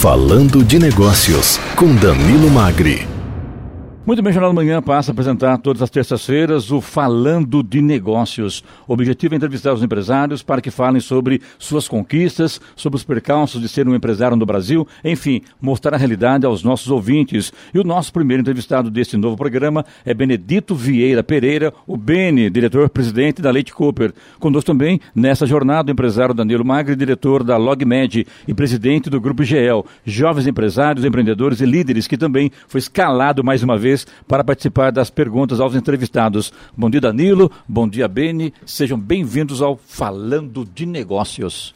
Falando de Negócios, com Danilo Magri. Muito bem, Jornal da Manhã passa a apresentar todas as terças-feiras o Falando de Negócios. O objetivo é entrevistar os empresários para que falem sobre suas conquistas, sobre os percalços de ser um empresário no Brasil, enfim, mostrar a realidade aos nossos ouvintes. E o nosso primeiro entrevistado deste novo programa é Benedito Vieira Pereira, o Bene, diretor-presidente da Leite Cooper. Conosco também, nessa jornada, o empresário Danilo Magri, diretor da LogMed e presidente do Grupo GEL, jovens empresários, empreendedores e líderes, que também foi escalado mais uma vez para participar das perguntas aos entrevistados. Bom dia, Danilo. Bom dia, Beni. Sejam bem-vindos ao Falando de Negócios.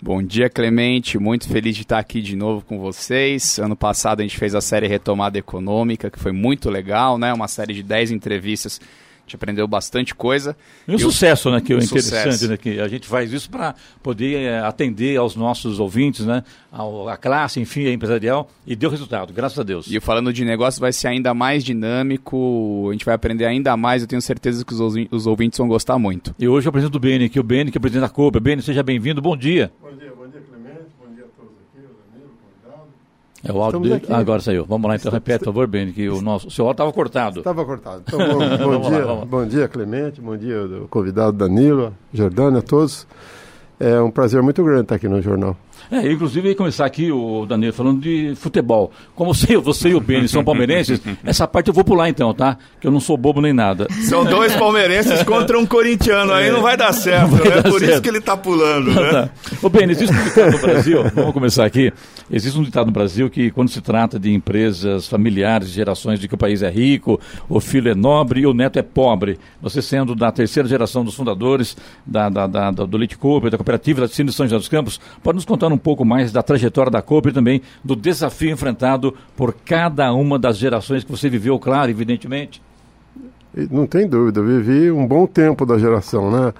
Bom dia, Clemente. Muito feliz de estar aqui de novo com vocês. Ano passado a gente fez a série Retomada Econômica, que foi muito legal, né? Uma série de 10 entrevistas gente aprendeu bastante coisa. E o sucesso, né, que é interessante, sucesso. né, que a gente faz isso para poder é, atender aos nossos ouvintes, né, a classe, enfim, a empresarial, e deu resultado, graças a Deus. E falando de negócio, vai ser ainda mais dinâmico, a gente vai aprender ainda mais, eu tenho certeza que os ouvintes vão gostar muito. E hoje eu apresento o Beni aqui, o Beni, que é o presidente da Copa. Beni, seja bem-vindo, bom dia. Bom dia, bom dia, Clemente, bom dia a todos aqui, o Danilo, convidado. É o áudio dele? Ah, agora saiu. Vamos lá, então repete, por favor, Beni, que o nosso o seu áudio estava cortado. Estava cortado. Então, bom, bom dia, lá, bom dia, Clemente, bom dia, o convidado Danilo, Jordânia, a todos. É um prazer muito grande estar aqui no jornal. É, inclusive, ia começar aqui, o Danilo, falando de futebol. Como você, você e o Beni são palmeirenses, essa parte eu vou pular então, tá? Que eu não sou bobo nem nada. São dois palmeirenses contra um corintiano, aí não vai dar certo, vai né? Dar Por certo. isso que ele está pulando, né? Tá. Ô, Beni, existe um ditado no Brasil, vamos começar aqui. Existe um ditado no Brasil que, quando se trata de empresas familiares, gerações de que o país é rico, o filho é nobre e o neto é pobre, você sendo da terceira geração dos fundadores da, da, da, do Leite Cooper, da cooperativa da de São José dos Campos, pode nos contar um pouco mais da trajetória da Copa e também do desafio enfrentado por cada uma das gerações que você viveu, claro, evidentemente. Não tem dúvida, eu vivi um bom tempo da geração, né?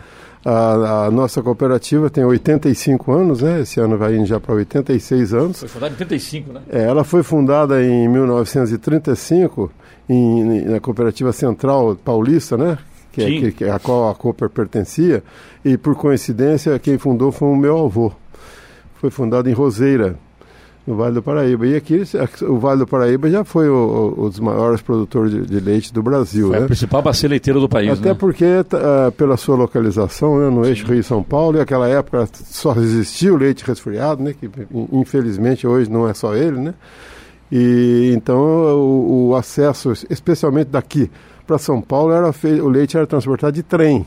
A, a, nossa cooperativa tem 85 anos, né? Esse ano vai indo já para 86 anos. Foi fundada em 85, né? É, ela foi fundada em 1935 em, na Cooperativa Central Paulista, né? Que, é, que, que, a qual a Cooper pertencia. E por coincidência, quem fundou foi o meu avô foi fundado em Roseira, no Vale do Paraíba. E aqui o Vale do Paraíba já foi o, o, um dos maiores produtores de, de, leite do Brasil. Foi né? a principal bacia leiteira do país. Até né? porque, uh, pela sua localização né, no eixo Rio-São Paulo, e naquela época só existia o leite resfriado, né, que infelizmente hoje não é só ele. Né? E então o, o acesso, especialmente daqui para São Paulo, era o leite era transportado de trem.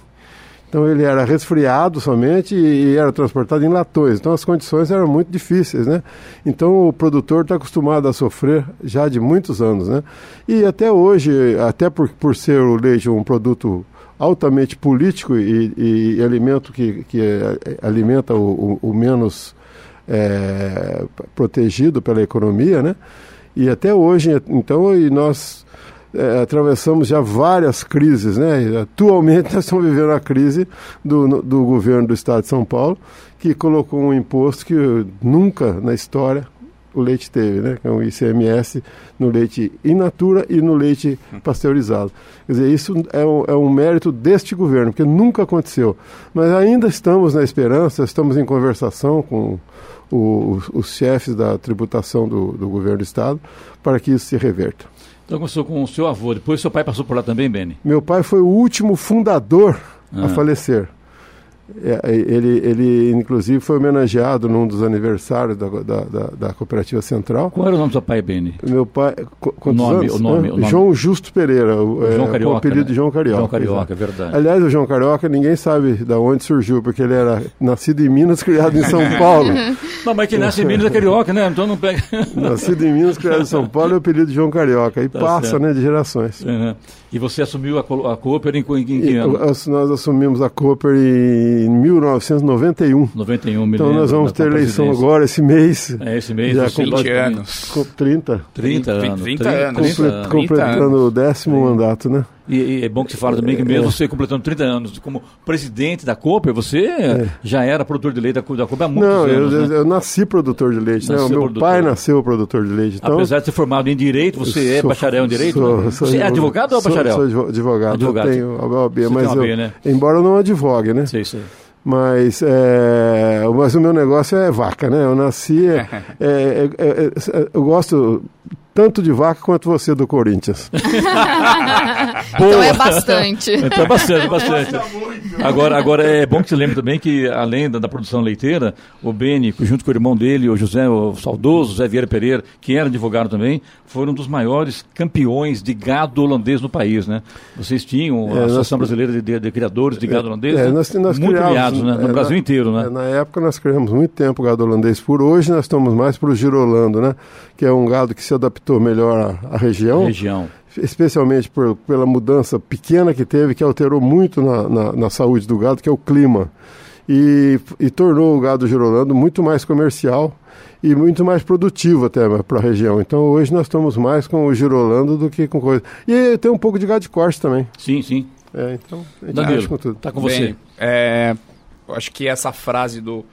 Então ele era resfriado somente e era transportado em latões. Então as condições eram muito difíceis, né? Então o produtor está acostumado a sofrer já de muitos anos, né? E até hoje, até por, por ser o leite um produto altamente político e, e alimento que, que é, alimenta o, o, o menos é, protegido pela economia, né? E até hoje, então, e nós é, atravessamos já várias crises, né? Atualmente nós estamos vivendo a crise do, do governo do Estado de São Paulo, que colocou um imposto que nunca na história o leite teve, né? É o ICMS no leite in natura e no leite pasteurizado. Quer dizer, isso é um, é um mérito deste governo, porque nunca aconteceu. Mas ainda estamos na esperança, estamos em conversação com o, os, os chefes da tributação do, do governo do Estado para que isso se reverta. Então começou com o seu avô, depois seu pai passou por lá também, Beni? Meu pai foi o último fundador ah. a falecer. É, é, ele, ele, inclusive, foi homenageado num dos aniversários da, da, da, da Cooperativa Central. Qual era o nome do seu pai, Beni? Meu pai, o nome, anos? O nome, o nome. João Justo Pereira, o, João é, Carioca, o apelido né? de João Carioca. João Carioca, é verdade. Aliás, o João Carioca, ninguém sabe de onde surgiu, porque ele era nascido em Minas, criado em São Paulo. Não, mas que nasce em Minas é Carioca, né? Então não pega... nascido em Minas, criado em São Paulo, é o apelido de João Carioca. E tá passa, certo. né, de gerações. Uhum. E você assumiu a, a Cooper em, em, que ano? Nós assumimos a Cooper em 1991. 91, Então nós vamos ter eleição agora, esse mês. É, esse mês. Já 20 anos. 30. 30 anos. 30 anos. Comple, anos. completando o décimo mandato, né? E, e, é bom que se fala também que mesmo é. você completando 30 anos como presidente da Cooper, você é. já era produtor de leite da, da Cooper há muitos Não, anos. Não, eu, né? eu, nasci produtor de leite. Né? Meu produtor. pai nasceu produtor de leite. Então, Apesar de ser formado em Direito, você é sou, é bacharel em Direito? Sou, né? sou, você é advogado ou bacharel? Sou, advogado. advogado. Eu tenho a OAB, mas OAB, eu, né? embora eu não advogue, né? Sei, sei. Mas, é, mas o meu negócio é vaca, né? Eu nasci. É, é, é, é eu gosto tanto de vaca quanto você do Corinthians. então é bastante. então é bastante, bastante. Agora, agora é bom que você lembre também que, além da, da, produção leiteira, o Beni, junto com o irmão dele, o José, o saudoso José Vieira Pereira, que era advogado também, foram um dos maiores campeões de gado holandês no país, né? Vocês tinham a é, Associação nós, Brasileira de, de, de, Criadores de Gado é, Holandês, é, né? nós, nós muito criados, né? No é, Brasil na, inteiro, né? É, na época nós criamos muito tempo gado holandês. Por hoje nós estamos mais para o girolando, né? Que é um gado que se adaptou melhor à, à região. Região especialmente por, pela mudança pequena que teve, que alterou muito na, na, na saúde do gado, que é o clima. E, e, tornou o gado girolando muito mais comercial e muito mais produtivo até para a região. Então hoje nós estamos mais com o girolando do que com coisa. E tem um pouco de gado de corte também. Sim, sim. É, então, a gente Danilo, com tudo. Tá com você. Bem, é, acho que essa frase do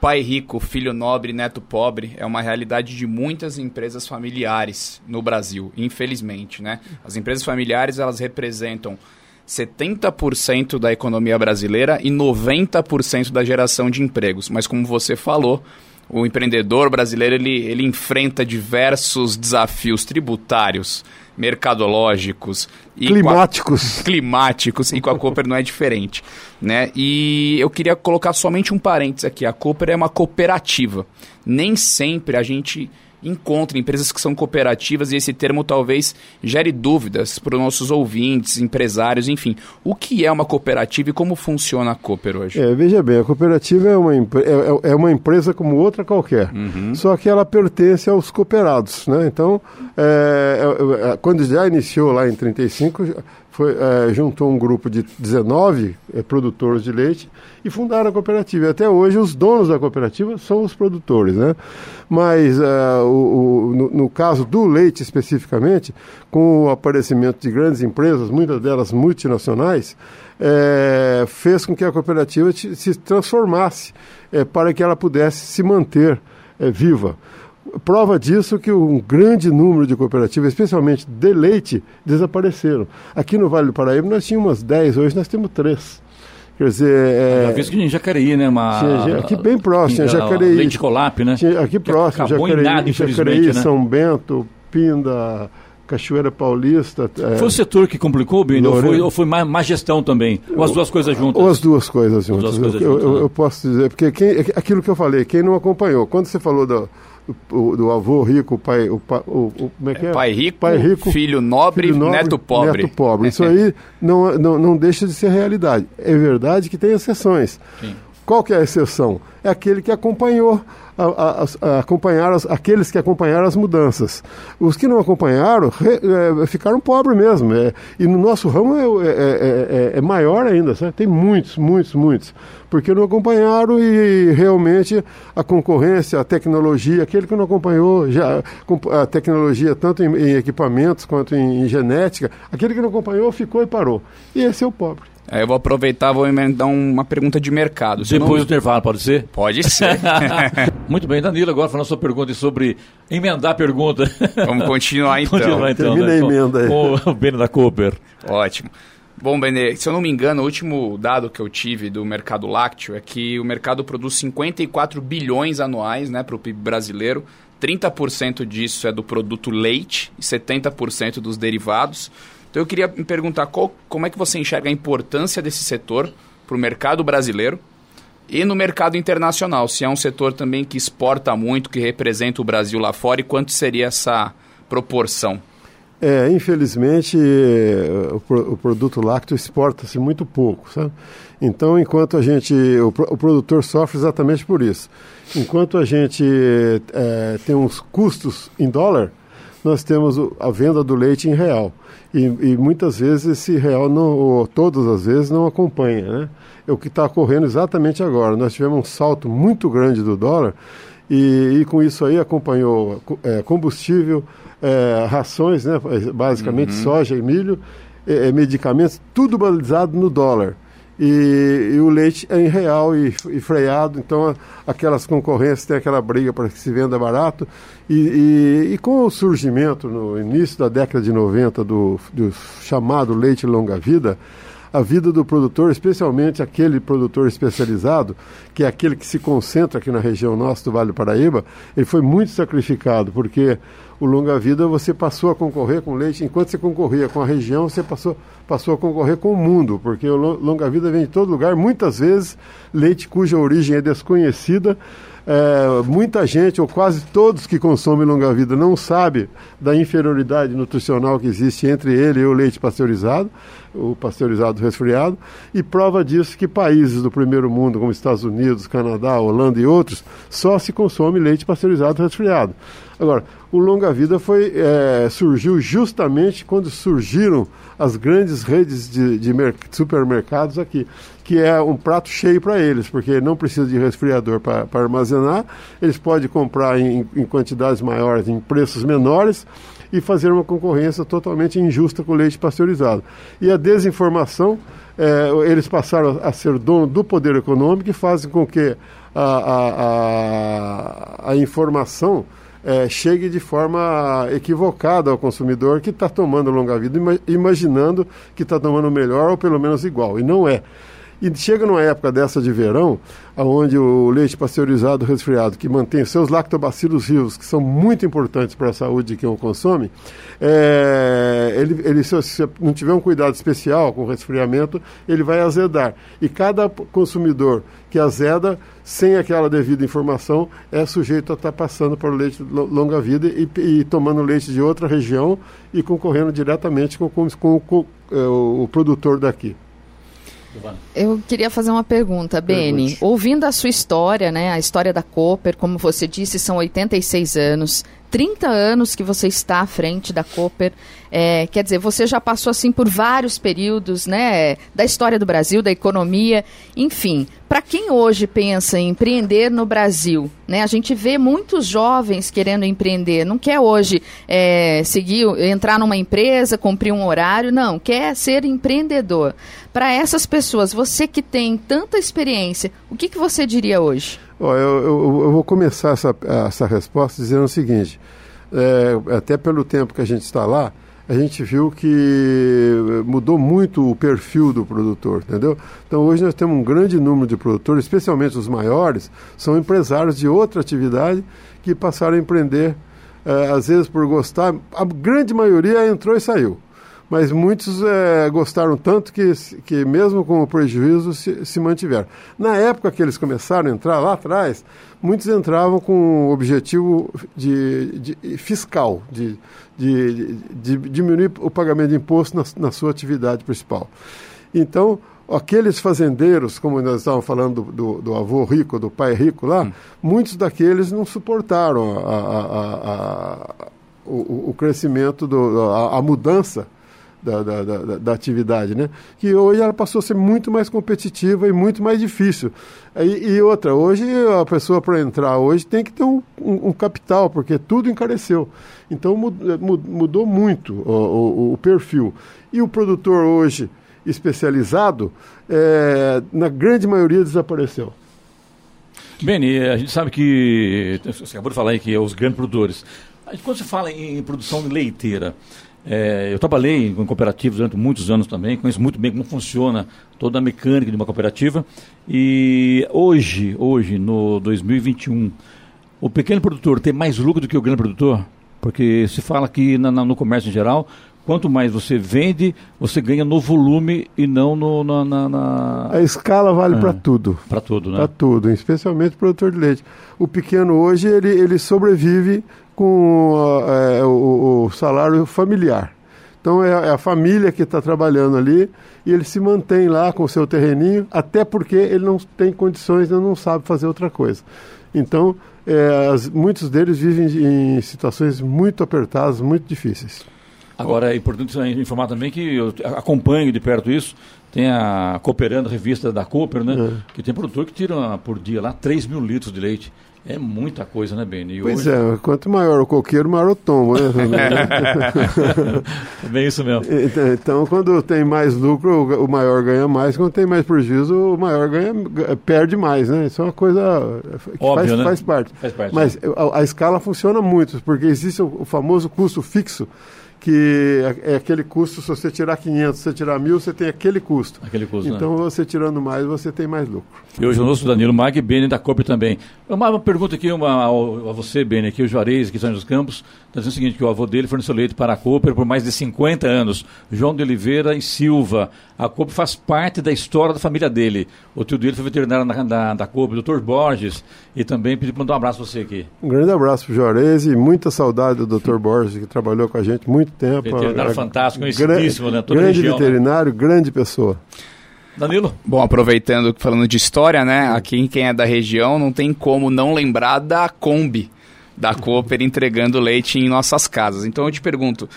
pai rico, filho nobre, neto pobre é uma realidade de muitas empresas familiares no Brasil, infelizmente, né? As empresas familiares, elas representam 70% da economia brasileira e 90% da geração de empregos. Mas como você falou, o empreendedor brasileiro ele, ele enfrenta diversos desafios tributários, mercadológicos e climáticos. A, climáticos e com a Cooper não é diferente, né? E eu queria colocar somente um parênteses aqui. A Cooper é uma cooperativa. Nem sempre a gente encontra empresas que são cooperativas e esse termo talvez gere dúvidas para os nossos ouvintes, empresários, enfim. O que é uma cooperativa e como funciona a Cooper hoje? É, veja bem, a cooperativa é uma, é, é, é uma empresa como outra qualquer, uhum. só que ela pertence aos cooperados. Né? Então, é, é, é quando já iniciou lá em 35, foi, é, juntou um grupo de 19 é, produtores de leite e fundaram a cooperativa. E até hoje os donos da cooperativa são os produtores. Né? Mas é, o, o, no, no, caso do leite especificamente, com o aparecimento de grandes empresas, muitas delas multinacionais, é, fez com que a cooperativa se transformasse é, para que ela pudesse se manter viva. Prova disso que um grande número de cooperativas, especialmente de leite, desapareceram. Aqui no Vale do Paraíba nós tínhamos umas 10, hoje nós temos 3. Quer dizer. É... Já fez que em Jacareí, né? Uma... Tinha, aqui bem próximo, tinha, Jacareí. Leite Colap, né? Tinha, aqui próximo, Jacareí, nada, Jacareí né? São Bento, Pinda. Cachoeira Paulista. É... Foi o setor que complicou, Bini, ou foi, ou foi má, má, gestão também? Ou as duas coisas juntas? Ou as duas coisas juntas. Duas coisas eu, juntas, eu, né? eu, posso dizer, porque quem, aquilo que eu falei, quem não acompanhou, quando você falou do, do, do avô rico, o pai, o, o, o, como é que é? Pai rico, pai rico filho, nobre, filho nobre, neto pobre. Neto pobre. Isso aí não, não, não deixa de ser realidade. É verdade que tem exceções. Sim. Qual que é a exceção? É aquele que acompanhou a, a, a acompanhar as, aqueles que acompanharam as mudanças. Os que não acompanharam re, é, ficaram pobres mesmo. É, e no nosso ramo é, é, é, é maior ainda, sabe? tem muitos, muitos, muitos. Porque não acompanharam e realmente a concorrência, a tecnologia, aquele que não acompanhou já a tecnologia tanto em, em equipamentos quanto em, em genética, aquele que não acompanhou ficou e parou. E esse é o pobre. Eu vou aproveitar, vou emendar uma pergunta de mercado. Depois não... do intervalo, pode ser? Pode ser. Muito bem, Danilo, agora falando sua pergunta sobre emendar a pergunta. Vamos continuar então. Continuar então. Termina né? a emenda aí. Com o Beno da Cooper. Ótimo. Bom, Benê, se eu não me engano, o último dado que eu tive do mercado lácteo é que o mercado produz 54 bilhões anuais né, para o PIB brasileiro. 30% disso é do produto leite e 70% dos derivados. Então eu queria me perguntar qual, como é que você enxerga a importância desse setor para o mercado brasileiro e no mercado internacional, se é um setor também que exporta muito, que representa o Brasil lá fora, e quanto seria essa proporção? É, infelizmente, o, o produto lácteo exporta-se muito pouco, sabe? Então, enquanto a gente, o, o, produtor sofre exatamente por isso. Enquanto a gente é, tem uns custos em dólar, nós temos a venda do leite em real. E, e muitas vezes esse real, não, ou todas as vezes, não acompanha. Né? É o que está ocorrendo exatamente agora. Nós tivemos um salto muito grande do dólar e, e com isso aí acompanhou é, combustível, é, rações, né? basicamente uhum. soja e milho, é, é medicamentos, tudo balizado no dólar. E, e, o leite é em real e, e, freado, então aquelas concorrências tem aquela briga para que se venda barato. E, e, com o surgimento no início da década de 90 do, do chamado leite longa-vida, a vida do produtor, especialmente aquele produtor especializado, que é aquele que se concentra aqui na região nossa do Vale do Paraíba, ele foi muito sacrificado, porque o longa vida você passou a concorrer com leite, enquanto você concorria com a região, você passou, passou a concorrer com o mundo, porque o longa vida vem de todo lugar, muitas vezes leite cuja origem é desconhecida, é, muita gente, ou quase todos que consomem longa vida, não sabe da inferioridade nutricional que existe entre ele e o leite pasteurizado, o pasteurizado resfriado, e prova disso que países do primeiro mundo, como Estados Unidos, Canadá, Holanda e outros, só se consome leite pasteurizado resfriado. Agora, o longa vida foi, é, surgiu justamente quando surgiram as grandes redes de, de supermercados aqui que é um prato cheio para eles, porque não precisa de resfriador para armazenar, eles podem comprar em, em quantidades maiores, em preços menores, e fazer uma concorrência totalmente injusta com o leite pasteurizado. E a desinformação, é, eles passaram a ser dono do poder econômico e fazem com que a, a, a, a informação é, chegue de forma equivocada ao consumidor que está tomando longa vida, imaginando que está tomando melhor ou pelo menos igual. E não é. E chega numa época dessa de verão, onde o leite pasteurizado resfriado, que mantém seus lactobacilos vivos, que são muito importantes para a saúde de quem o consome, é, ele, ele, se, não tiver um cuidado especial com o resfriamento, ele vai azedar. E cada consumidor que azeda, sem aquela devida informação, é sujeito a estar tá passando o leite longa vida e, e, tomando leite de outra região e concorrendo diretamente com, com, com, com é, o produtor daqui. Eu queria fazer uma pergunta, Beni. Ouvindo a sua história, né, a história da Cooper, como você disse, são 86 anos, 30 anos que você está à frente da Cooper. É, quer dizer, você já passou assim por vários períodos, né, da história do Brasil, da economia, enfim. Para quem hoje pensa em empreender no Brasil, né, a gente vê muitos jovens querendo empreender, não quer hoje é, seguir, entrar numa empresa, cumprir um horário, não, quer ser empreendedor. Para essas pessoas, você que tem tanta experiência, o que, que você diria hoje? Oh, eu, eu, eu, vou começar essa, essa resposta dizendo o seguinte: é, até pelo tempo que a gente está lá, a gente viu que mudou muito o perfil do produtor, entendeu? Então hoje nós temos um grande número de produtores, especialmente os maiores, são empresários de outra atividade que passaram a empreender, é, às vezes por gostar, a grande maioria entrou e saiu mas muitos é, gostaram tanto que, que mesmo com o prejuízo se, se, mantiveram. Na época que eles começaram a entrar lá atrás, muitos entravam com o objetivo de, de fiscal, de, de, de, diminuir o pagamento de imposto na, na sua atividade principal. Então, aqueles fazendeiros, como nós estávamos falando do, do, do, avô rico, do pai rico lá, hum. muitos daqueles não suportaram a, a, a, o, o, crescimento, do, a, mudança da, da, da, da, atividade, né? Que hoje ela passou a ser muito mais competitiva e muito mais difícil. E, e outra, hoje a pessoa para entrar hoje tem que ter um, um, um, capital, porque tudo encareceu. Então mudou muito o, o, o perfil. E o produtor hoje especializado, é, na grande maioria desapareceu. Beni, a gente sabe que, você acabou de falar aí que é os grandes produtores. Quando se fala em produção leiteira, é, eu trabalhei em cooperativas durante muitos anos também, conheço muito bem como funciona toda a mecânica de uma cooperativa. E hoje, hoje, no 2021, o pequeno produtor tem mais lucro do que o grande produtor? Porque se fala que na, na, no comércio em geral, quanto mais você vende, você ganha no volume e não no, na, na, na... A escala vale para tudo. Para tudo, né? Para tudo, especialmente o produtor de leite. O pequeno hoje, ele, ele sobrevive com é, o, o, salário familiar. Então é, é a família que está trabalhando ali e ele se mantém lá com o seu terreninho, até porque ele não tem condições, ele não sabe fazer outra coisa. Então, é, as, muitos deles vivem em situações muito apertadas, muito difíceis. Agora é importante informar também que eu acompanho de perto isso. Tem a Cooperando, a revista da Cooper, né? É. Que tem produtor que tira por dia lá 3 mil litros de leite. É muita coisa, né, Beni? Pois hoje... é, quanto maior o coqueiro, maior o tombo, né? é bem isso mesmo. Então, então, quando tem mais lucro, o maior ganha mais. Quando tem mais prejuízo, o maior ganha, perde mais, né? Isso é uma coisa que Óbvio, faz, né? faz, parte. faz parte. Mas né? a, a, escala funciona muito, porque existe o, o famoso custo fixo, que é, é aquele custo, se você tirar 500, se você tirar mil, você tem aquele custo. Aquele custo, Então, né? você tirando mais, você tem mais lucro. E hoje o Danilo Mag, Beni da Cooper também. Uma, uma pergunta aqui uma, a você, Beni, aqui o Juarez, aqui São dos Campos, está dizendo o seguinte, que o avô dele forneceu leite para a Cooper por mais de 50 anos, João de Oliveira e Silva. A Cooper faz parte da história da família dele. O tio dele foi veterinário da, da, da Cooper, o Dr. Borges, e também pedi para mandar um abraço para você aqui. Um grande abraço para o Juarez e muita saudade do Dr. Borges, que trabalhou com a gente muito tempo. Veterinário É, fantástico, conhecidíssimo, né? Toda a grande região, né? veterinário, grande pessoa. Danilo? Bom, aproveitando, falando de história, né? Aqui quem é da região não tem como não lembrar da Kombi, da Cooper entregando leite em nossas casas. Então eu te pergunto,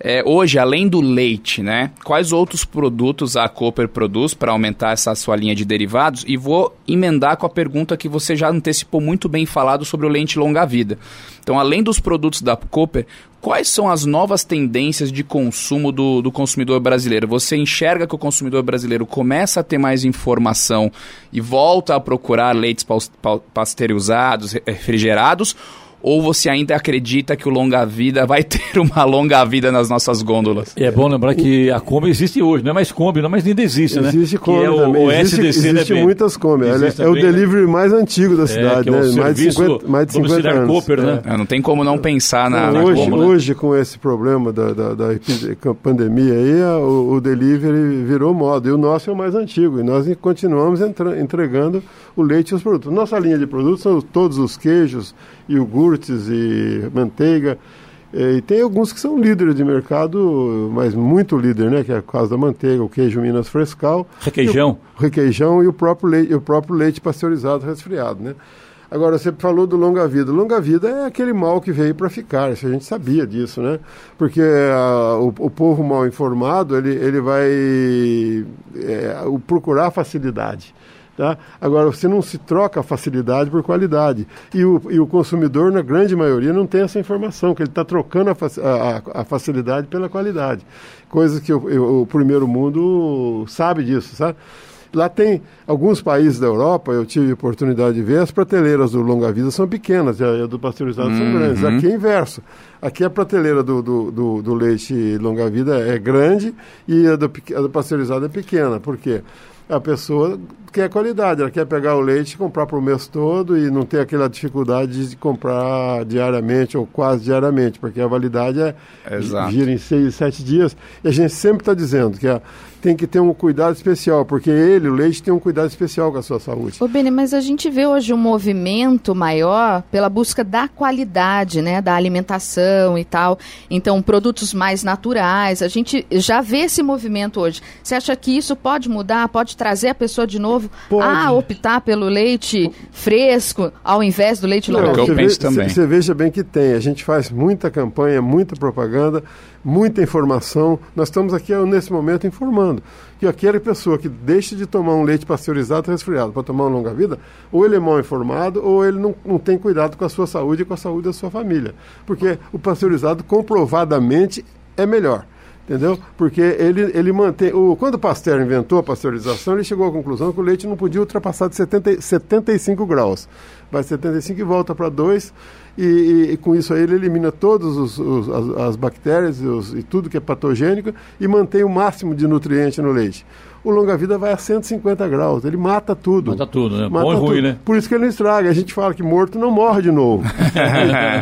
é, hoje, além do leite, né? Quais outros produtos a Cooper produz para aumentar essa sua linha de derivados? E vou emendar com a pergunta que você já antecipou muito bem falado sobre o leite longa-vida. Então, além dos produtos da Cooper, quais são as novas tendências de consumo do, do consumidor brasileiro? Você enxerga que o consumidor brasileiro começa a ter mais informação e volta a procurar leites pasteurizados, re- refrigerados? Ou você ainda acredita que o longa-vida vai ter uma longa-vida nas nossas gôndolas? É bom lembrar que a Kombi existe hoje, não é mais Kombi, não, mas ainda existe, né? Existe Kombi é o, também. o existe SDC, existe né, muitas Kombi. Existe é, é o né? delivery mais antigo da É, cidade, que é o né? Mais de serviço 50, mais de 50 domiciliar anos. Cooper, né? É, não tem como não pensar na, Não, na hoje, como, né? hoje, com esse problema da, da, da pandemia aí, a- o, o delivery virou moda. E o nosso é o mais antigo. E nós continuamos entra- entregando o leite e os produtos. Nossa linha de produtos são todos os queijos, iogurtes e manteiga. E tem alguns que são líderes de mercado, mas muito líder, né? Que é o caso da manteiga, o queijo Minas Frescal. Requeijão. E o requeijão e o próprio leite, o próprio leite pasteurizado resfriado, né? Agora, você falou do longa-vida. Longa-vida é aquele mal que veio para ficar, isso a gente sabia disso, né? Porque ah, o, o povo mal informado, ele, ele vai é, o- procurar facilidade. Tá? Agora, você não se troca facilidade por qualidade. E o, e o consumidor, na grande maioria, não tem essa informação, que ele está trocando a, a- a- facilidade pela qualidade. Coisa que o, primeiro mundo sabe disso, sabe? Lá tem alguns países da Europa, eu tive oportunidade de ver, as prateleiras do longa vida são pequenas, e a, do pasteurizado são grandes. Aqui é inverso. Aqui a prateleira do, do, do, do leite longa vida é grande e a do, a do pasteurizado é pequena. Por quê? A pessoa quer qualidade, ela quer pegar o leite e comprar para o mês todo e não ter aquela dificuldade de comprar diariamente ou quase diariamente, porque a validade é Exato. gira em seis, sete dias. E a gente sempre está dizendo que a- tem que ter um cuidado especial, porque ele, o leite, tem um cuidado especial com a sua saúde. Ô, Beni, mas a gente vê hoje um movimento maior pela busca da qualidade, né, da alimentação e tal. Então, produtos mais naturais. A gente já vê esse movimento hoje. Você acha que isso pode mudar? Pode trazer a pessoa de novo Pode. a optar pelo leite fresco ao invés do leite Não, longa que eu penso também. você veja bem que tem. A gente faz muita campanha, muita propaganda, muita informação. Nós estamos aqui nesse momento informando que aquela pessoa que deixa de tomar um leite pasteurizado resfriado para tomar uma longa vida, ou ele é mal informado, ou ele não, não tem cuidado com a sua saúde e com a saúde da sua família. Porque o pasteurizado comprovadamente é melhor. Entendeu? Porque ele, ele mantém. O, quando o Pasteur inventou a pasteurização, ele chegou à conclusão que o leite não podia ultrapassar de 70, 75 graus. Vai 75 e volta para 2, e, e, e com isso aí ele elimina todas as, as bactérias e, os, e tudo que é patogênico e mantém o máximo de nutriente no leite. O longa-vida vai a 150 graus, ele mata tudo. Mata tudo, né? Mata Bom e ruim, tudo. né? Por isso que ele não estraga. A gente fala que morto não morre de novo.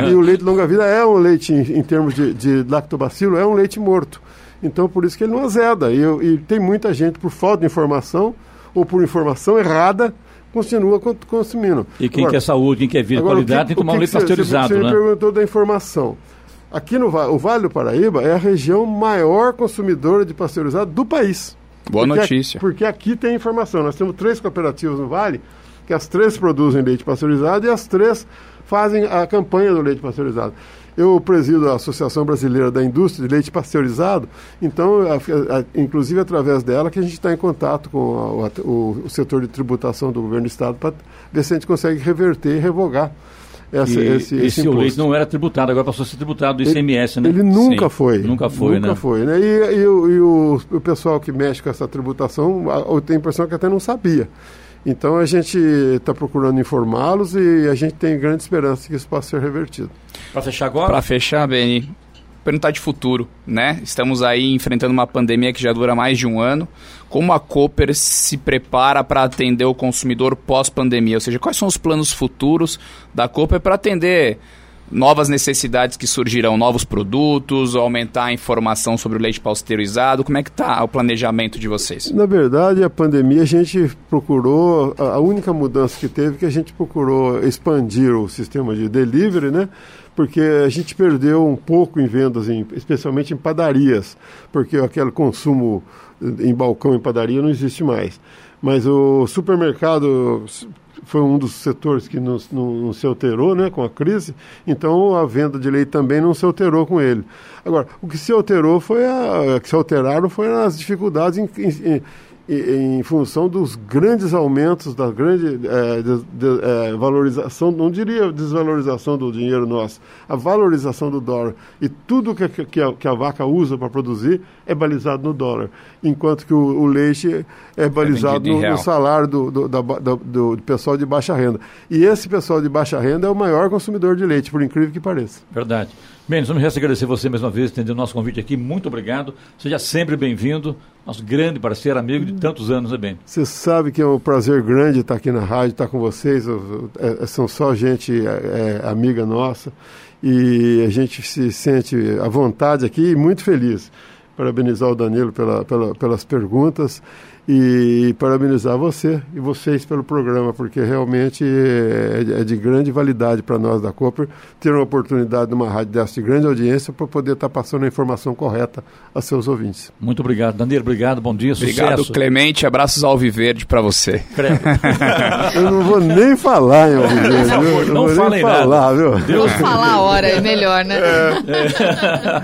e, e o leite longa-vida é um leite, em, em termos de, de lactobacilo, é um leite morto. Então, por isso que ele não azeda. E, e tem muita gente, por falta de informação, ou por informação errada, continua con- consumindo. E quem Agora, quer saúde, quem quer vida, agora, o qualidade, tem que tomar um o leite você- pasteurizado, você, você né? me perguntou da informação. Aqui no o Vale do Paraíba é a região maior consumidora de pasteurizado do país. Boa Porque- notícia. Porque aqui tem informação. Nós temos três cooperativas no Vale, que as três produzem leite pasteurizado e as três fazem a campanha do leite pasteurizado. Eu presido a Associação Brasileira da Indústria de Leite Pasteurizado, então, a- a- inclusive através dela, que a gente está em contato com a- o, o- setor de tributação do governo do Estado para ver se a gente consegue reverter e revogar essa, E esse, esse, esse, leite não era tributado, agora passou a ser tributado do ICMS, né? Ele nunca Sim. foi. Nunca foi, nunca né? foi, né? E, e o, e o- o pessoal que mexe com essa tributação, a- eu tenho a impressão que até não sabia. Então a gente está procurando informá-los e a gente tem grande esperança que isso possa ser revertido. Para fechar agora, Para fechar, Beni, perguntar de futuro, né? Estamos aí enfrentando uma pandemia que já dura mais de um ano. Como a Cooper se prepara para atender o consumidor pós-pandemia? Ou seja, quais são os planos futuros da Cooper para atender novas necessidades que surgirão, novos produtos, aumentar a informação sobre o leite pasteurizado? Como é que está o planejamento de vocês? Na verdade, a pandemia a gente procurou, a única mudança que teve é que a gente procurou expandir o sistema de delivery, né? Porque a gente perdeu um pouco em vendas, em, especialmente em padarias, porque aquele consumo em balcão em padaria não existe mais. Mas o supermercado foi um dos setores que não, não, não, se alterou né, com a crise, então a venda de leite também não se alterou com ele. Agora, o que se alterou foi a, que se alteraram foi as dificuldades em, em, em função dos grandes aumentos, da grande é, de, de, é, valorização, não diria desvalorização do dinheiro nosso, a valorização do dólar. E tudo que, que, a, que a vaca usa para produzir é balizado no dólar, enquanto que o, o leite é, é balizado é no, no, salário do, do, da, do, do, pessoal de baixa renda. E esse pessoal de baixa renda é o maior consumidor de leite, por incrível que pareça. Verdade. Bem, nós vamos agradecer você mais uma vez, atendendo o nosso convite aqui. Muito obrigado. Seja sempre bem-vindo. Nosso grande parceiro, amigo de tantos anos, é bem. Você sabe que é um prazer grande estar aqui na rádio, estar com vocês. É, são só gente é, é, amiga nossa. E a gente se sente à vontade aqui e muito feliz. Parabenizar o Danilo pela, pela, pelas perguntas e parabenizar você e vocês pelo programa, porque realmente é, é de grande validade para nós da Cooper ter uma oportunidade numa rádio dessa de grande audiência para poder estar tá passando a informação correta a seus ouvintes. Muito obrigado, Danilo, obrigado, bom dia, obrigado, sucesso. Clemente, abraços ao Alviverde para você. Eu não vou nem falar em Alviverde, Não, não, não falem nada. Falar, viu? Deus falar a hora, é melhor, né? É. É.